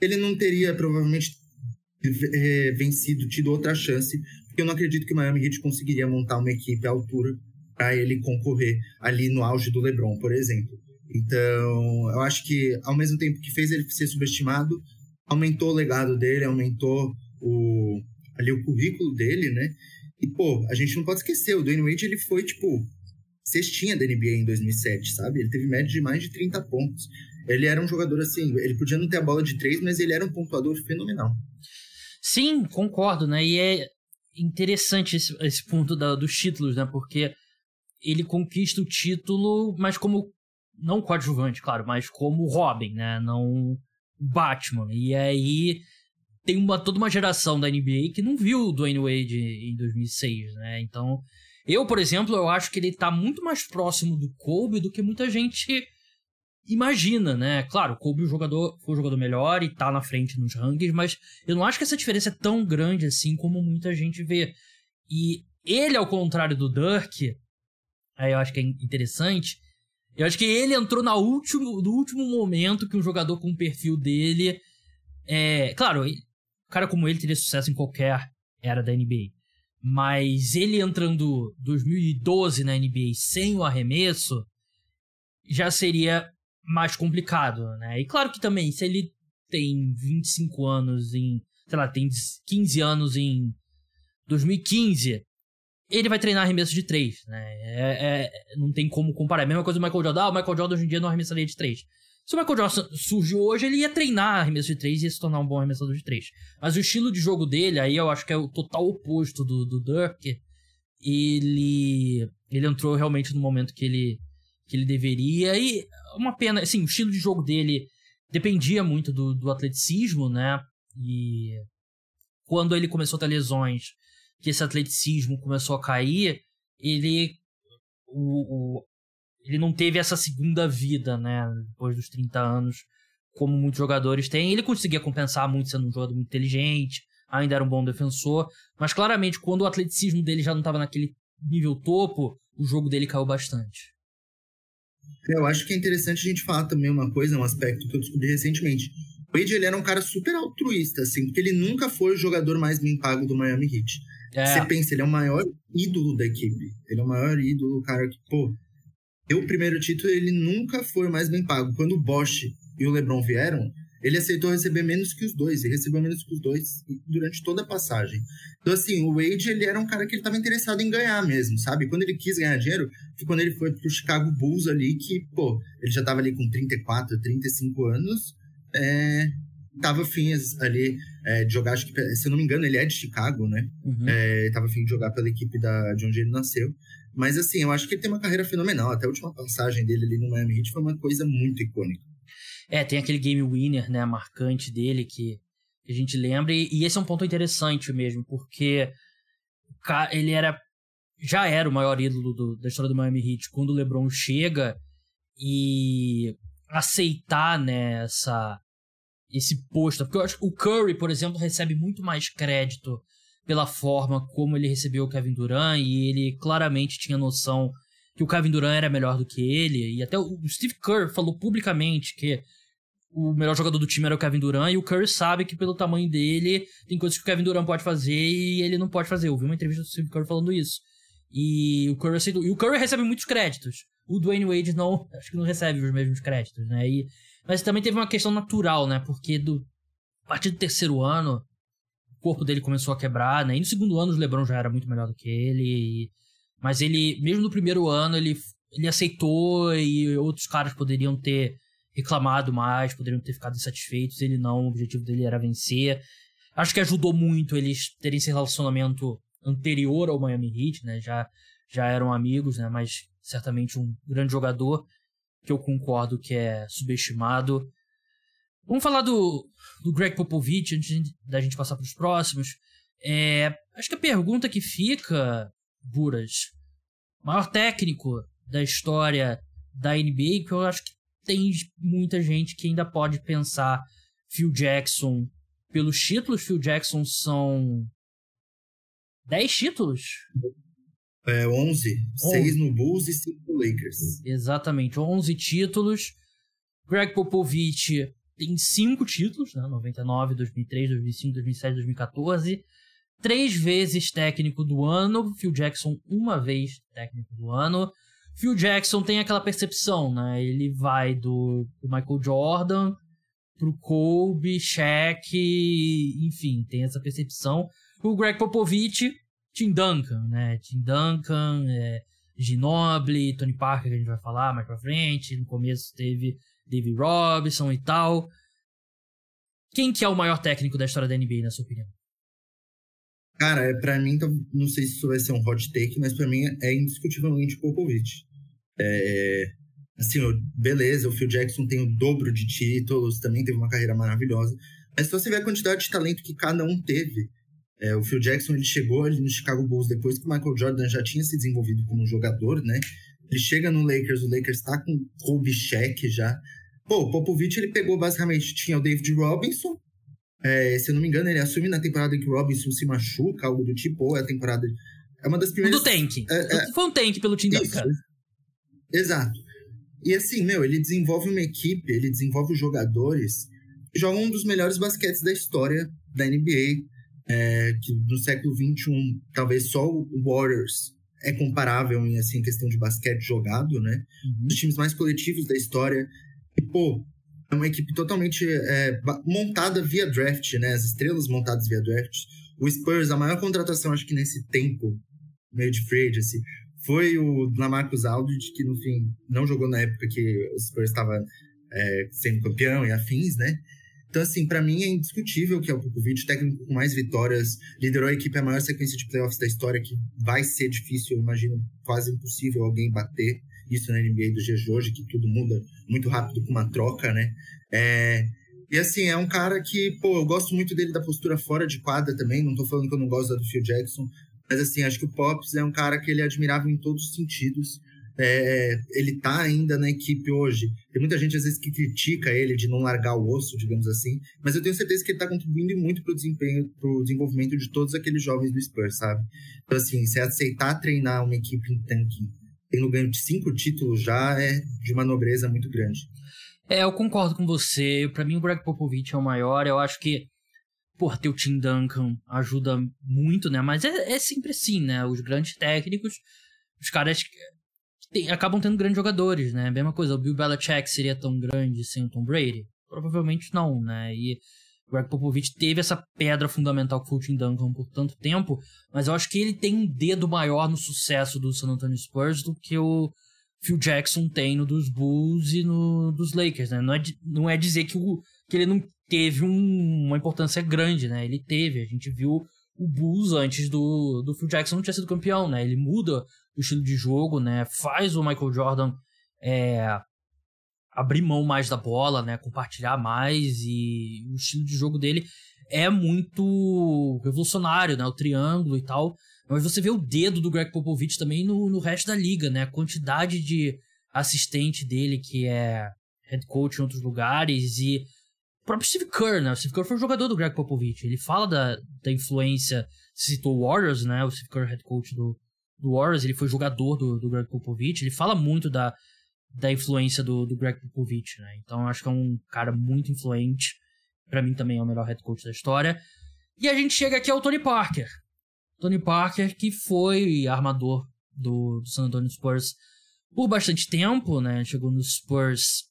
ele não teria provavelmente é, vencido, tido outra chance, porque eu não acredito que o Miami Heat conseguiria montar uma equipe à altura para ele concorrer ali no auge do LeBron, por exemplo. Então, eu acho que ao mesmo tempo que fez ele ser subestimado, aumentou o legado dele, aumentou o, ali o currículo dele, né? E, pô, a gente não pode esquecer, o Dwayne Wade, ele foi, tipo, cestinha da NBA em 2007, sabe? Ele teve média de mais de 30 pontos. Ele era um jogador assim, ele podia não ter a bola de três, mas ele era um pontuador fenomenal. Sim, concordo, né? E é interessante esse, esse ponto da, dos títulos, né? Porque ele conquista o título, mas como não coadjuvante, claro, mas como Robin, né? Não Batman. E aí tem uma, toda uma geração da NBA que não viu o Dwayne Wade em 2006, né? Então, eu, por exemplo, eu acho que ele tá muito mais próximo do Kobe do que muita gente imagina, né? Claro, Kobe o jogador, foi o jogador melhor e tá na frente nos rankings, mas eu não acho que essa diferença é tão grande assim como muita gente vê. E ele, ao contrário do Dirk, aí eu acho que é interessante, eu acho que ele entrou na último, no último momento que um jogador com o perfil dele É, claro, um cara como ele teria sucesso em qualquer era da NBA. Mas ele entrando 2012 na NBA sem o arremesso já seria mais complicado, né? E claro que também, se ele tem 25 anos em. sei lá, tem 15 anos em 2015, ele vai treinar arremesso de 3, né? É, é, não tem como comparar. É a mesma coisa do Michael Jordan. Ah, o Michael Jordan hoje em dia não arremessaria de 3. Se o Michael Jordan surgiu hoje, ele ia treinar arremesso de 3 e ia se tornar um bom arremessador de 3. Mas o estilo de jogo dele, aí eu acho que é o total oposto do, do Dirk. Ele, ele entrou realmente no momento que ele, que ele deveria. E uma pena, assim, o estilo de jogo dele dependia muito do, do atleticismo, né? E quando ele começou a ter lesões, que esse atleticismo começou a cair, ele o, o, ele não teve essa segunda vida, né, depois dos 30 anos, como muitos jogadores têm. Ele conseguia compensar muito sendo um jogador muito inteligente, ainda era um bom defensor, mas claramente quando o atleticismo dele já não estava naquele nível topo, o jogo dele caiu bastante. Eu acho que é interessante a gente falar também uma coisa, um aspecto que eu descobri recentemente. O Wade ele era um cara super altruísta, assim, porque ele nunca foi o jogador mais bem pago do Miami Heat. É. Você pensa, ele é o maior ídolo da equipe. Ele é o maior ídolo, o cara que, pô, o primeiro título, ele nunca foi o mais bem pago. Quando o Bosch e o LeBron vieram, ele aceitou receber menos que os dois, e recebeu menos que os dois durante toda a passagem. Então, assim, o Wade, ele era um cara que ele estava interessado em ganhar mesmo, sabe? Quando ele quis ganhar dinheiro, foi quando ele foi pro Chicago Bulls ali, que, pô, ele já estava ali com 34, 35 anos, é, tava afim ali é, de jogar, acho que, se eu não me engano, ele é de Chicago, né? Uhum. É, tava afim de jogar pela equipe da, de onde ele nasceu. Mas assim, eu acho que ele tem uma carreira fenomenal. Até a última passagem dele ali no Miami Heat foi uma coisa muito icônica. É, tem aquele game winner, né, marcante dele que a gente lembra. E, e esse é um ponto interessante mesmo, porque ele era já era o maior ídolo do, da história do Miami Heat quando o LeBron chega e aceitar né, essa, esse posto. Porque eu acho que o Curry, por exemplo, recebe muito mais crédito pela forma como ele recebeu o Kevin Durant e ele claramente tinha noção que o Kevin Durant era melhor do que ele. E até o Steve Kerr falou publicamente que o melhor jogador do time era o Kevin Durant e o Curry sabe que pelo tamanho dele tem coisas que o Kevin Durant pode fazer e ele não pode fazer. Eu vi uma entrevista do Steve Kerr falando isso. E o Curry aceitou. E o Curry recebe muitos créditos. O Dwayne Wade não, acho que não recebe os mesmos créditos, né? E, mas também teve uma questão natural, né? Porque do a partir do terceiro ano, o corpo dele começou a quebrar, né? E no segundo ano o LeBron já era muito melhor do que ele. E... Mas ele, mesmo no primeiro ano, ele, ele aceitou e outros caras poderiam ter reclamado mais, poderiam ter ficado insatisfeitos. Ele não, o objetivo dele era vencer. Acho que ajudou muito eles terem esse relacionamento anterior ao Miami Heat, né? Já, já eram amigos, né? Mas certamente um grande jogador que eu concordo que é subestimado. Vamos falar do, do Greg Popovich antes da gente passar para os próximos. É, acho que a pergunta que fica, Buras, maior técnico da história da NBA, que eu acho que tem muita gente que ainda pode pensar Phil Jackson pelos títulos. Phil Jackson são 10 títulos? É, 11. 6 no Bulls e 5 no Lakers. Exatamente, 11 títulos. Greg Popovich tem cinco títulos, né? 99, 2003, 2005, 2007, 2014. Três vezes técnico do ano. Phil Jackson, uma vez técnico do ano. Phil Jackson tem aquela percepção, né? Ele vai do, do Michael Jordan pro Kobe, Shaq, enfim, tem essa percepção. O Greg Popovich, Tim Duncan, né? Tim Duncan, é, Ginobili, Tony Parker, que a gente vai falar mais pra frente. No começo teve David Robinson e tal. Quem que é o maior técnico da história da NBA, na sua opinião? Cara, é, pra mim, não sei se isso vai ser um hot take, mas pra mim é indiscutivelmente o Popovich. É, assim, beleza, o Phil Jackson tem o dobro de títulos, também teve uma carreira maravilhosa. Mas se você vê a quantidade de talento que cada um teve, é, o Phil Jackson ele chegou ali no Chicago Bulls depois que o Michael Jordan já tinha se desenvolvido como jogador, né? Ele chega no Lakers, o Lakers tá com Kobe Shaq já. Pô, o Popovich ele pegou basicamente, tinha o David Robinson, é, se eu não me engano, ele assume na temporada que o Robinson se machuca, algo do tipo, ou é a temporada. É uma das primeiras. Do tank. É, é... Foi um tank pelo time Isso, cara. Exato. E assim, meu, ele desenvolve uma equipe, ele desenvolve jogadores jogam um dos melhores basquetes da história da NBA, é, que no século XXI, talvez só o Warriors é comparável em assim, questão de basquete jogado, né? Uhum. Os times mais coletivos da história. E, pô, é uma equipe totalmente é, montada via draft, né? As estrelas montadas via draft. O Spurs, a maior contratação, acho que nesse tempo, meio de free agency, foi o Lamarcus Aldridge, que no fim não jogou na época que o Spurs estava é, sendo campeão e afins, né? Então, assim, para mim é indiscutível que é o Popovich, técnico com mais vitórias, liderou a equipe a maior sequência de playoffs da história, que vai ser difícil, eu imagino quase impossível alguém bater isso na NBA do dias de hoje, que tudo muda muito rápido com uma troca, né? É, e assim, é um cara que, pô, eu gosto muito dele da postura fora de quadra também, não tô falando que eu não gosto da do Phil Jackson, mas assim, acho que o Pops é um cara que ele é admirável em todos os sentidos. É, ele tá ainda na equipe hoje. Tem muita gente às vezes que critica ele de não largar o osso, digamos assim, mas eu tenho certeza que ele tá contribuindo muito pro desempenho, pro desenvolvimento de todos aqueles jovens do Spurs, sabe? Então assim, se aceitar treinar uma equipe em tanque, tendo ganho de cinco títulos já é de uma nobreza muito grande. É, eu concordo com você. Para mim o Greg Popovich é o maior. Eu acho que por ter o Tim Duncan ajuda muito, né? Mas é, é sempre assim, né? Os grandes técnicos, os caras tem, acabam tendo grandes jogadores, né? Mesma coisa, o Bill Belichick seria tão grande sem o Tom Brady? Provavelmente não, né? E o Greg Popovich teve essa pedra fundamental que foi o Tim Duncan por tanto tempo, mas eu acho que ele tem um dedo maior no sucesso do San Antonio Spurs do que o Phil Jackson tem no dos Bulls e no dos Lakers, né? Não é, não é dizer que, o, que ele não teve um, uma importância grande, né? Ele teve, a gente viu o Bulls antes do, do Phil Jackson não tinha sido campeão, né? Ele muda o estilo de jogo, né? Faz o Michael Jordan é, abrir mão mais da bola, né? Compartilhar mais e o estilo de jogo dele é muito revolucionário, né? O triângulo e tal. Mas você vê o dedo do Greg Popovich também no, no resto da liga, né? A quantidade de assistente dele que é head coach em outros lugares e próprio Steve Kerr, né? O Steve Kerr foi um jogador do Greg Popovich. Ele fala da, da influência, citou o Warriors, né? O Steve Kerr, head coach do, do Warriors, ele foi jogador do, do Greg Popovich, ele fala muito da, da influência do, do Greg Popovich, né? Então acho que é um cara muito influente. para mim também é o melhor head coach da história. E a gente chega aqui ao Tony Parker. Tony Parker, que foi armador do, do San Antonio Spurs por bastante tempo, né? Chegou no Spurs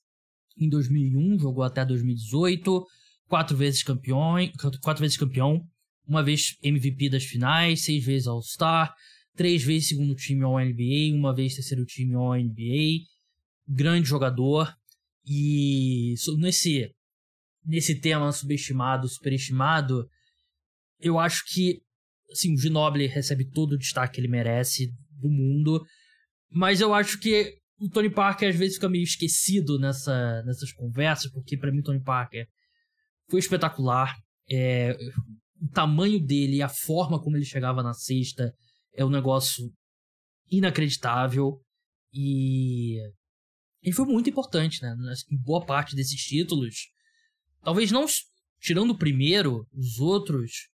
em 2001, jogou até 2018, quatro vezes campeão, quatro vezes campeão, uma vez MVP das finais, seis vezes All-Star, três vezes segundo time ao NBA, uma vez terceiro time ao NBA, grande jogador e nesse nesse tema subestimado, superestimado, eu acho que assim, o Ginobili recebe todo o destaque que ele merece do mundo, mas eu acho que o Tony Parker às vezes fica meio esquecido nessa, nessas conversas, porque para mim o Tony Parker foi espetacular. É, o tamanho dele a forma como ele chegava na cesta é um negócio inacreditável e ele foi muito importante, né? Em boa parte desses títulos. Talvez não tirando o primeiro, os outros.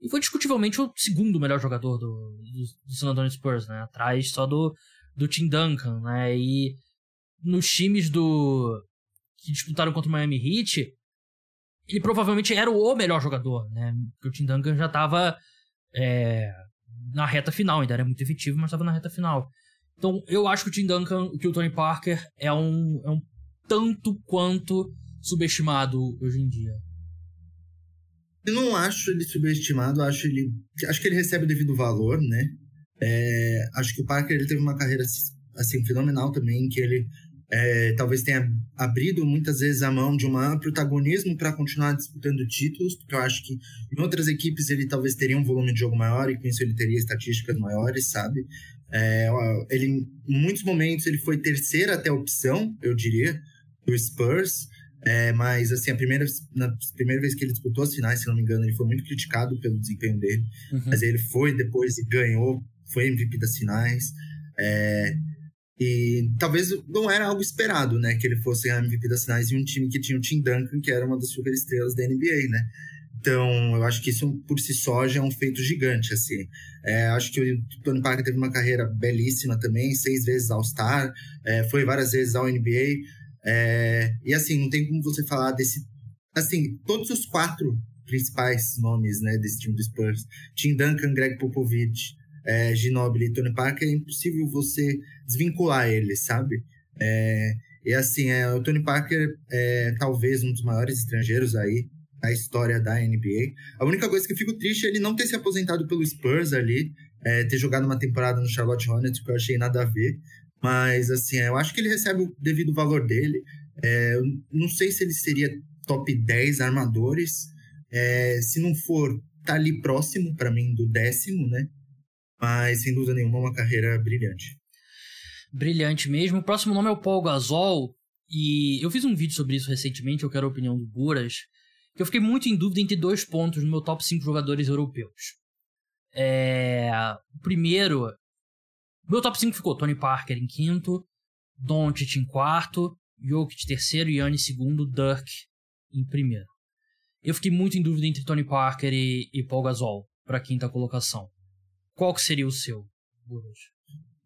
E foi discutivelmente o segundo melhor jogador do, do, do San Antonio Spurs, né? Atrás só do, do Tim Duncan, né? E nos times do que disputaram contra o Miami Heat, ele provavelmente era o melhor jogador, né? Porque o Tim Duncan já estava é, na reta final, ainda era muito efetivo, mas estava na reta final. Então, eu acho que o Tim Duncan, que o Tony Parker é um, é um tanto quanto subestimado hoje em dia. Eu não acho ele subestimado, acho ele acho que ele recebe o devido valor, né? É, acho que o Parker ele teve uma carreira assim fenomenal também, que ele é, talvez tenha abrido muitas vezes a mão de um protagonismo para continuar disputando títulos, porque eu acho que em outras equipes ele talvez teria um volume de jogo maior e com isso ele teria estatísticas maiores, sabe? É, ele, em muitos momentos ele foi terceira até opção, eu diria, do Spurs, é, mas assim, a primeira, na primeira vez que ele disputou as finais, se não me engano, ele foi muito criticado pelo desempenho dele, uhum. mas ele foi depois e ganhou, foi MVP das finais. É, e talvez não era algo esperado, né? Que ele fosse MVP das finais em um time que tinha o Tim Duncan, que era uma das super estrelas da NBA, né? Então, eu acho que isso por si só já é um feito gigante, assim. É, acho que o Tony Parker teve uma carreira belíssima também, seis vezes All-Star, é, foi várias vezes ao NBA. É, e assim, não tem como você falar desse assim, todos os quatro principais nomes né, desse time do Spurs, Tim Duncan, Greg Popovich, é, Ginobili e Tony Parker, é impossível você desvincular eles, sabe? É, e assim, é, o Tony Parker é talvez um dos maiores estrangeiros aí da história da NBA. A única coisa que eu fico triste é ele não ter se aposentado pelo Spurs ali, é, ter jogado uma temporada no Charlotte Hornets, que eu achei nada a ver. Mas, assim, eu acho que ele recebe o devido valor dele. É, não sei se ele seria top 10 armadores. É, se não for, tá ali próximo para mim do décimo, né? Mas, sem dúvida nenhuma, uma carreira brilhante. Brilhante mesmo. O próximo nome é o Paul Gasol. E eu fiz um vídeo sobre isso recentemente, eu quero a opinião do Buras. Que eu fiquei muito em dúvida entre dois pontos no meu top 5 jogadores europeus. É... O primeiro. Meu top 5 ficou Tony Parker em quinto, Doncic em quarto, Jokic terceiro, Yannis segundo, Dirk em primeiro. Eu fiquei muito em dúvida entre Tony Parker e, e Paul Gasol para quinta colocação. Qual que seria o seu?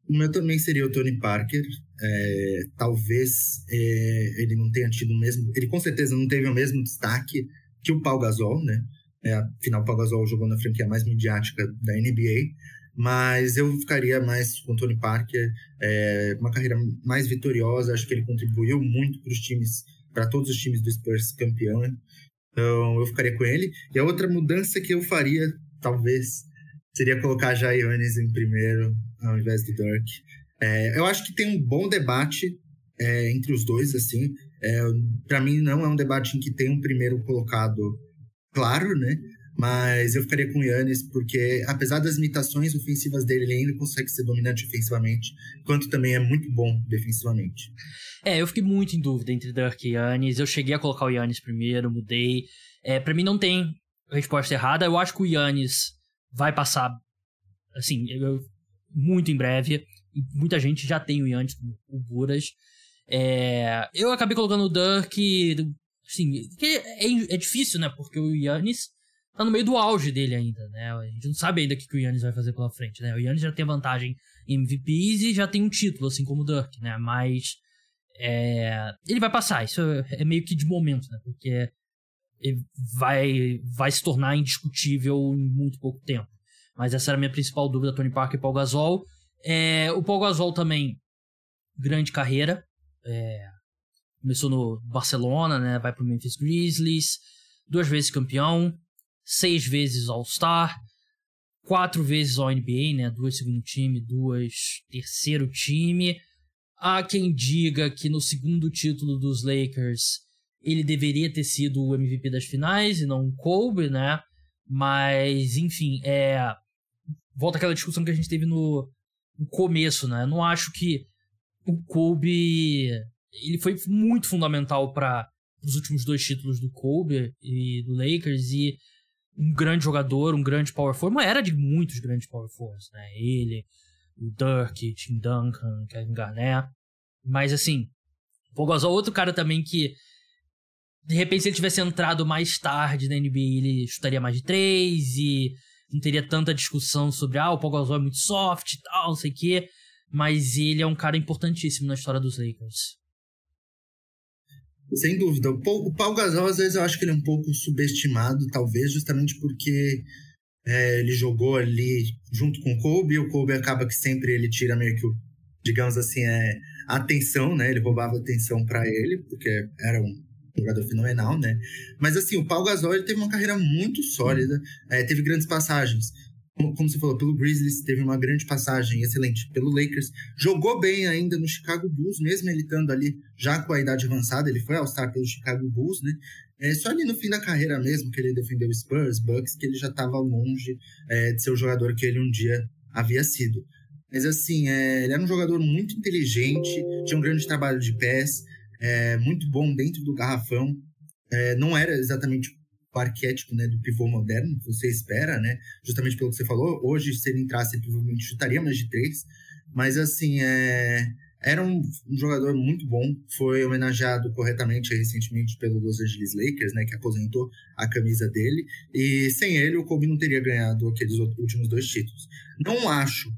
O meu também seria o Tony Parker. É, talvez é, ele não tenha tido o mesmo. Ele com certeza não teve o mesmo destaque que o Paul Gasol, né? É, afinal, o Paul Gasol jogou na franquia mais midiática da NBA. Mas eu ficaria mais com o Tony Parker. É, uma carreira mais vitoriosa. Acho que ele contribuiu muito para os times, para todos os times do Spurs campeão. Então eu ficaria com ele. E a outra mudança que eu faria, talvez, seria colocar Yannis em primeiro ao invés do Dirk. É, eu acho que tem um bom debate é, entre os dois, assim. É, para mim, não é um debate em que tem um primeiro colocado claro, né? Mas eu ficaria com o Yannis, porque apesar das limitações ofensivas dele, ele ainda consegue ser dominante ofensivamente, quanto também é muito bom defensivamente. É, eu fiquei muito em dúvida entre Dirk e Yannis. Eu cheguei a colocar o Yannis primeiro, mudei. É, para mim não tem resposta errada. Eu acho que o Yannis vai passar, assim, eu, muito em breve. Muita gente já tem o Yannis como o Buras. É, eu acabei colocando o Dirk, assim, é, é difícil, né? Porque o Yannis tá no meio do auge dele ainda, né? A gente não sabe ainda o que, que o Yannis vai fazer pela frente, né? O Yannis já tem vantagem em MVPs e já tem um título, assim como o Dirk, né? Mas é, ele vai passar, isso é meio que de momento, né? Porque vai, vai se tornar indiscutível em muito pouco tempo. Mas essa era a minha principal dúvida, Tony Parker e Paul Gasol. É, o Paul Gasol também, grande carreira. É, começou no Barcelona, né? Vai pro Memphis Grizzlies. Duas vezes campeão. Seis vezes All-Star. Quatro vezes All-NBA, né? Duas segundo time, duas terceiro time. Há quem diga que no segundo título dos Lakers ele deveria ter sido o MVP das finais e não o Kobe, né? Mas, enfim, é. Volta aquela discussão que a gente teve no, no começo, né? Não acho que o Kobe. Ele foi muito fundamental para os últimos dois títulos do Kobe e do Lakers e um grande jogador, um grande power forward, era de muitos grandes power forwards, né? Ele, o Dirk, Tim Duncan, Kevin Garnett. Mas assim, o Gasol outro cara também que de repente, se ele tivesse entrado mais tarde na NBA, ele chutaria mais de três e não teria tanta discussão sobre, ah, o Gasol é muito soft e tal, não sei o quê. Mas ele é um cara importantíssimo na história dos Lakers. Sem dúvida. O Paul, o Paul Gasol, às vezes, eu acho que ele é um pouco subestimado, talvez, justamente porque é, ele jogou ali junto com o Kobe, e o Kobe acaba que sempre ele tira meio que, digamos assim, é, a atenção, né? Ele roubava atenção para ele, porque era um jogador fenomenal, né? Mas assim, o Paul Gasol ele teve uma carreira muito sólida, é, teve grandes passagens. Como, como, você falou, pelo Grizzlies teve uma grande passagem excelente. Pelo Lakers, jogou bem ainda no Chicago Bulls, mesmo ele estando ali já com a idade avançada, ele foi All-Star pelo Chicago Bulls, né? É só ali no fim da carreira mesmo que ele defendeu Spurs, Bucks, que ele já estava longe é, de ser o jogador que ele um dia havia sido. Mas assim, é, ele era um jogador muito inteligente, tinha um grande trabalho de pés, é, muito bom dentro do garrafão. É, não era exatamente o arquétipo né, do pivô moderno que você espera, né? Justamente pelo que você falou. Hoje, se ele entrasse, provavelmente chutaria mais de três. Mas, assim, é, era um, um, jogador muito bom. Foi homenageado corretamente recentemente pelo Los Angeles Lakers, né? Que aposentou a camisa dele. E sem ele, o Kobe não teria ganhado aqueles últimos dois títulos. Não acho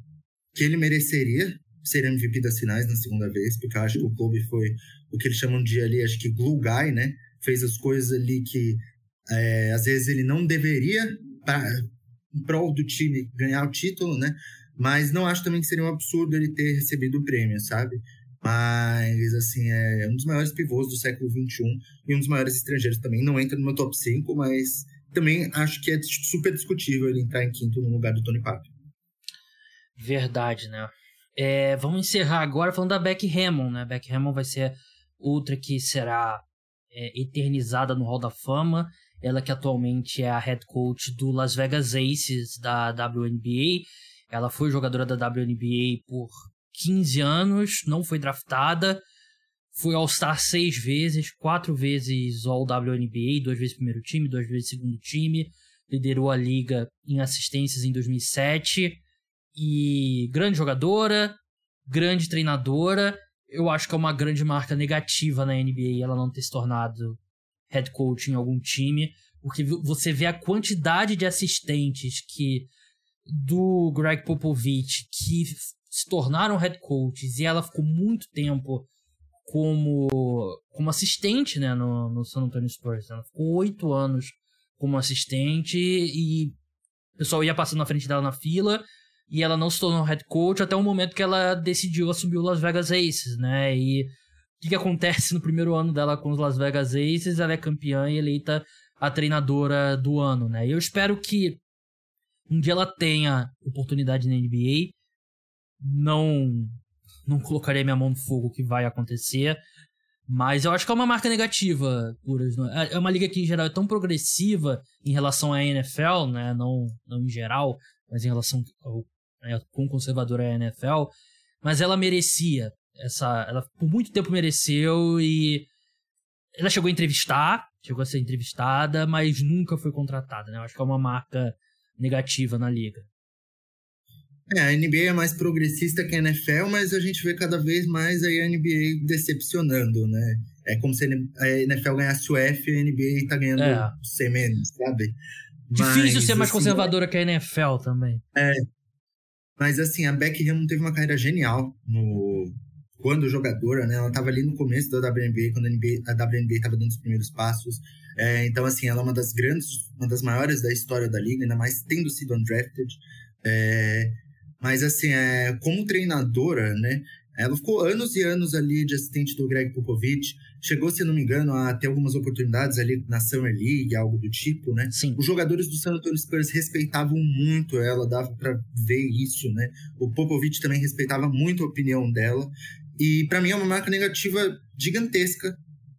que ele mereceria ser MVP das finais na segunda vez, porque acho que o Kobe foi o que eles chamam de ali, acho que glue guy, né? fez as coisas ali que é, às vezes ele não deveria pra, em prol do time ganhar o título, né? Mas não acho também que seria um absurdo ele ter recebido o prêmio, sabe? Mas, assim, é um dos maiores pivôs do século XXI e um dos maiores estrangeiros também. Não entra no meu top 5, mas também acho que é super discutível ele entrar em quinto no lugar do Tony Papo. Verdade, né? É, vamos encerrar agora falando da Beck Hammond, né? Beck Hammond vai ser outra que será é, eternizada no Hall da Fama. Ela que atualmente é a head coach do Las Vegas Aces da WNBA. Ela foi jogadora da WNBA por 15 anos, não foi draftada. Foi All-Star seis vezes, quatro vezes All-WNBA, duas vezes primeiro time, duas vezes segundo time. Liderou a liga em assistências em 2007. E grande jogadora, grande treinadora. Eu acho que é uma grande marca negativa na NBA ela não ter se tornado head coach em algum time, porque você vê a quantidade de assistentes que do Greg Popovich que se tornaram head coaches e ela ficou muito tempo como, como assistente né, no, no San Antonio Spurs. Ela ficou oito anos como assistente e o pessoal ia passando na frente dela na fila e ela não se tornou head coach até o momento que ela decidiu assumir o Las Vegas Aces, né? E o que, que acontece no primeiro ano dela com os Las Vegas Aces? Ela é campeã e eleita a treinadora do ano, né? E eu espero que um dia ela tenha oportunidade na NBA. Não não colocarei minha mão no fogo que vai acontecer. Mas eu acho que é uma marca negativa, Puras. É? é uma liga que, em geral, é tão progressiva em relação à NFL, né? Não, não em geral, mas em relação ao né? com conservadora à NFL. Mas ela merecia. essa Ela por muito tempo mereceu e. Ela chegou a entrevistar, chegou a ser entrevistada, mas nunca foi contratada, né? Eu acho que é uma marca negativa na liga. É, a NBA é mais progressista que a NFL, mas a gente vê cada vez mais a NBA decepcionando, né? É como se a NFL ganhasse o F e a NBA tá ganhando é. C menos, sabe? Difícil mas, ser mais assim, conservadora que a NFL também. É. Mas assim, a Becky Hammond teve uma carreira genial no quando jogadora, né? Ela tava ali no começo da WNBA, quando a, NBA, a WNBA tava dando os primeiros passos. É, então, assim, ela é uma das grandes, uma das maiores da história da liga, ainda mais tendo sido undrafted. É, mas, assim, é, como treinadora, né? Ela ficou anos e anos ali de assistente do Greg Popovich. Chegou, se não me engano, a ter algumas oportunidades ali na Summer League, algo do tipo, né? Sim. Os jogadores do San Antonio Spurs respeitavam muito ela, dava para ver isso, né? O Popovich também respeitava muito a opinião dela. E para mim é uma marca negativa gigantesca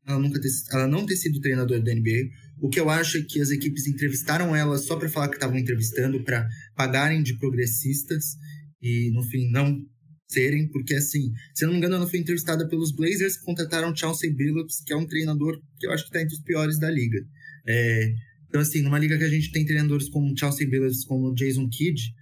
ela, nunca ter, ela não ter sido treinadora da NBA. O que eu acho é que as equipes entrevistaram ela só para falar que estavam entrevistando, para pagarem de progressistas e, no fim, não serem, porque, assim, se eu não me engano, ela foi entrevistada pelos Blazers, que contrataram Chauncey Billups, que é um treinador que eu acho que está entre os piores da liga. É, então, assim, numa liga que a gente tem treinadores como Chauncey Billups, como Jason Kidd,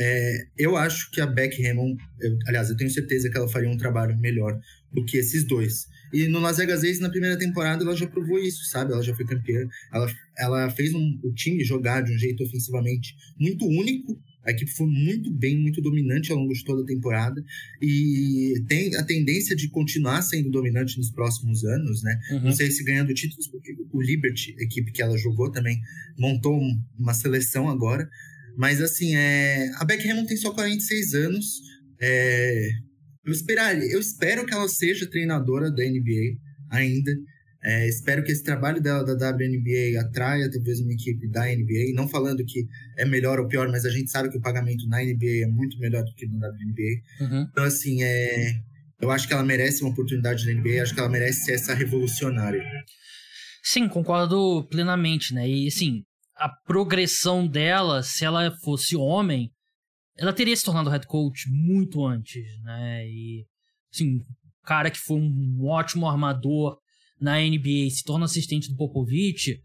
é, eu acho que a Beck Hammond, eu, aliás, eu tenho certeza que ela faria um trabalho melhor do que esses dois. E no Las Vegas Aces, na primeira temporada, ela já provou isso, sabe? Ela já foi campeã. Ela, ela fez um, o time jogar de um jeito ofensivamente muito único. A equipe foi muito bem, muito dominante ao longo de toda a temporada. E tem a tendência de continuar sendo dominante nos próximos anos, né? Uhum. Não sei se ganhando títulos, porque o Liberty, a equipe que ela jogou também, montou uma seleção agora. Mas, assim, é... a Beck Hammond tem só 46 anos. É... Eu, esperaria, eu espero que ela seja treinadora da NBA ainda. É, espero que esse trabalho dela da WNBA atraia talvez uma equipe da NBA. Não falando que é melhor ou pior, mas a gente sabe que o pagamento na NBA é muito melhor do que no WNBA. Uhum. Então, assim, é, eu acho que ela merece uma oportunidade na NBA. Acho que ela merece ser essa revolucionária. Sim, concordo plenamente, né? E, assim, a progressão dela, se ela fosse homem, ela teria se tornado head coach muito antes, né? E, assim, cara que foi um ótimo armador na NBA se torna assistente do Popovich.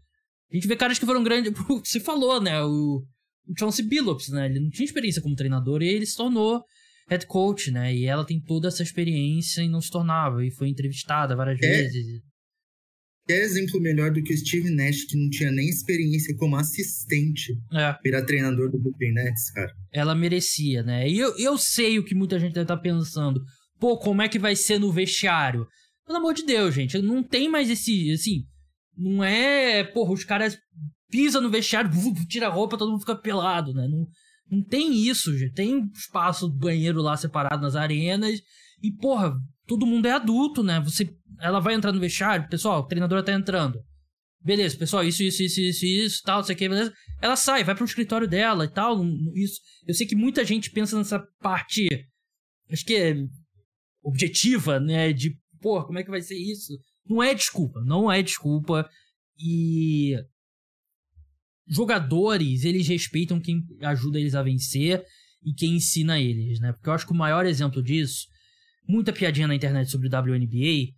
A gente vê caras que foram grandes. Você falou, né? O, o Chauncey Billups, né? Ele não tinha experiência como treinador e ele se tornou head coach, né? E ela tem toda essa experiência e não se tornava. E foi entrevistada várias é, vezes quer exemplo melhor do que o Steve Nash, que não tinha nem experiência como assistente, é. virar treinador do Brooklyn Nets, cara. Ela merecia, né? E eu, eu sei o que muita gente deve estar tá pensando. Pô, como é que vai ser no vestiário? Pelo amor de Deus, gente, não tem mais esse, assim... Não é, porra, os caras pisam no vestiário, tira a roupa, todo mundo fica pelado, né? Não, não tem isso, gente. Tem espaço banheiro lá separado nas arenas. E, porra, todo mundo é adulto, né? Você, ela vai entrar no vestiário, pessoal, a treinadora tá entrando. Beleza, pessoal, isso, isso, isso, isso, isso, tal, isso aqui, beleza. Ela sai, vai pro escritório dela e tal. Isso. Eu sei que muita gente pensa nessa parte, acho que é objetiva, né? De, pô, como é que vai ser isso? Não é desculpa, não é desculpa. E jogadores, eles respeitam quem ajuda eles a vencer e quem ensina eles, né? Porque eu acho que o maior exemplo disso, muita piadinha na internet sobre WNBA,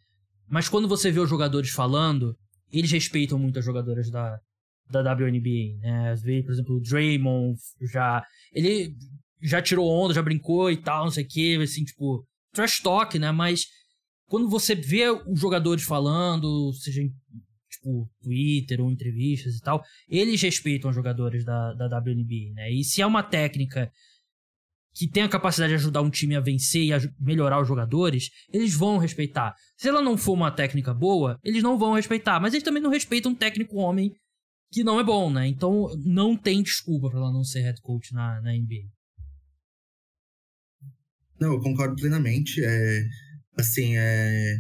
mas quando você vê os jogadores falando, eles respeitam muito as jogadoras da, da WNBA, né? Por exemplo, o Draymond já. Ele já tirou onda, já brincou e tal, não sei o que, assim, tipo, trash talk, né? Mas quando você vê os jogadores falando, seja em tipo, Twitter ou entrevistas e tal, eles respeitam os jogadores da, da WNBA, né? E se é uma técnica que tem a capacidade de ajudar um time a vencer e a melhorar os jogadores, eles vão respeitar. Se ela não for uma técnica boa, eles não vão respeitar. Mas eles também não respeitam um técnico homem que não é bom, né? Então não tem desculpa para ela não ser head coach na, na NBA. Não, eu concordo plenamente. É, assim, é,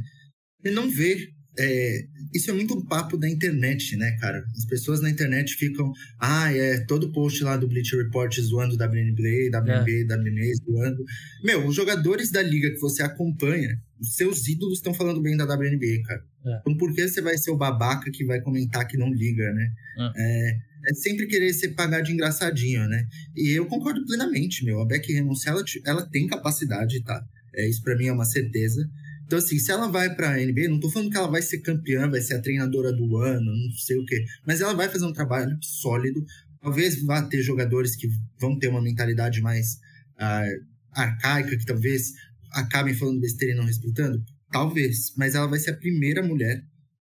ele não vê é, isso é muito um papo da internet, né, cara? As pessoas na internet ficam, ah, é todo post lá do Bleacher Report zoando WNBA, WNBA, é. WNBA zoando. Meu, os jogadores da liga que você acompanha, os seus ídolos estão falando bem da WNBA, cara. É. Então por que você vai ser o babaca que vai comentar que não liga, né? É, é, é sempre querer ser pagar de engraçadinho, né? E eu concordo plenamente, meu. A Becky Hammond, ela, ela tem capacidade, tá? É, isso para mim é uma certeza. Então, assim, se ela vai pra NBA, não tô falando que ela vai ser campeã, vai ser a treinadora do ano, não sei o quê, mas ela vai fazer um trabalho sólido. Talvez vá ter jogadores que vão ter uma mentalidade mais uh, arcaica, que talvez acabem falando besteira e não respeitando. Talvez, mas ela vai ser a primeira mulher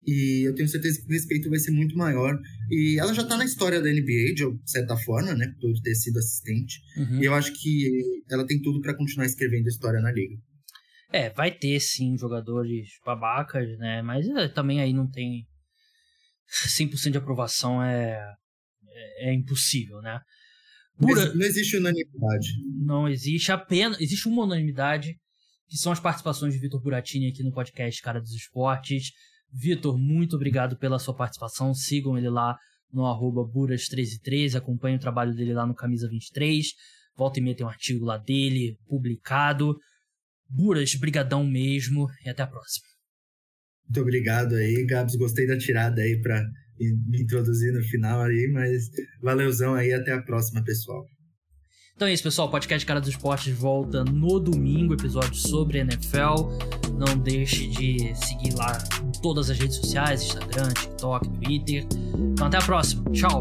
e eu tenho certeza que o respeito vai ser muito maior. E ela já tá na história da NBA, de certa forma, né? Por ter sido assistente. Uhum. E eu acho que ela tem tudo para continuar escrevendo história na liga. É, vai ter sim jogadores babacas, né? Mas é, também aí não tem 100% de aprovação é, é, é impossível, né? Não existe unanimidade. Não existe apenas. Existe uma unanimidade, que são as participações de Vitor Buratini aqui no podcast Cara dos Esportes. Vitor, muito obrigado pela sua participação. Sigam ele lá no arroba Buras1313. Acompanhem o trabalho dele lá no Camisa 23. Volta e meia tem um artigo lá dele publicado. Buras, brigadão mesmo e até a próxima. Muito obrigado aí, Gabs. Gostei da tirada aí para me introduzir no final aí, mas valeuzão aí, até a próxima, pessoal. Então é isso, pessoal. O podcast Cara dos Esportes volta no domingo, episódio sobre NFL. Não deixe de seguir lá todas as redes sociais, Instagram, TikTok, Twitter. Então até a próxima. Tchau.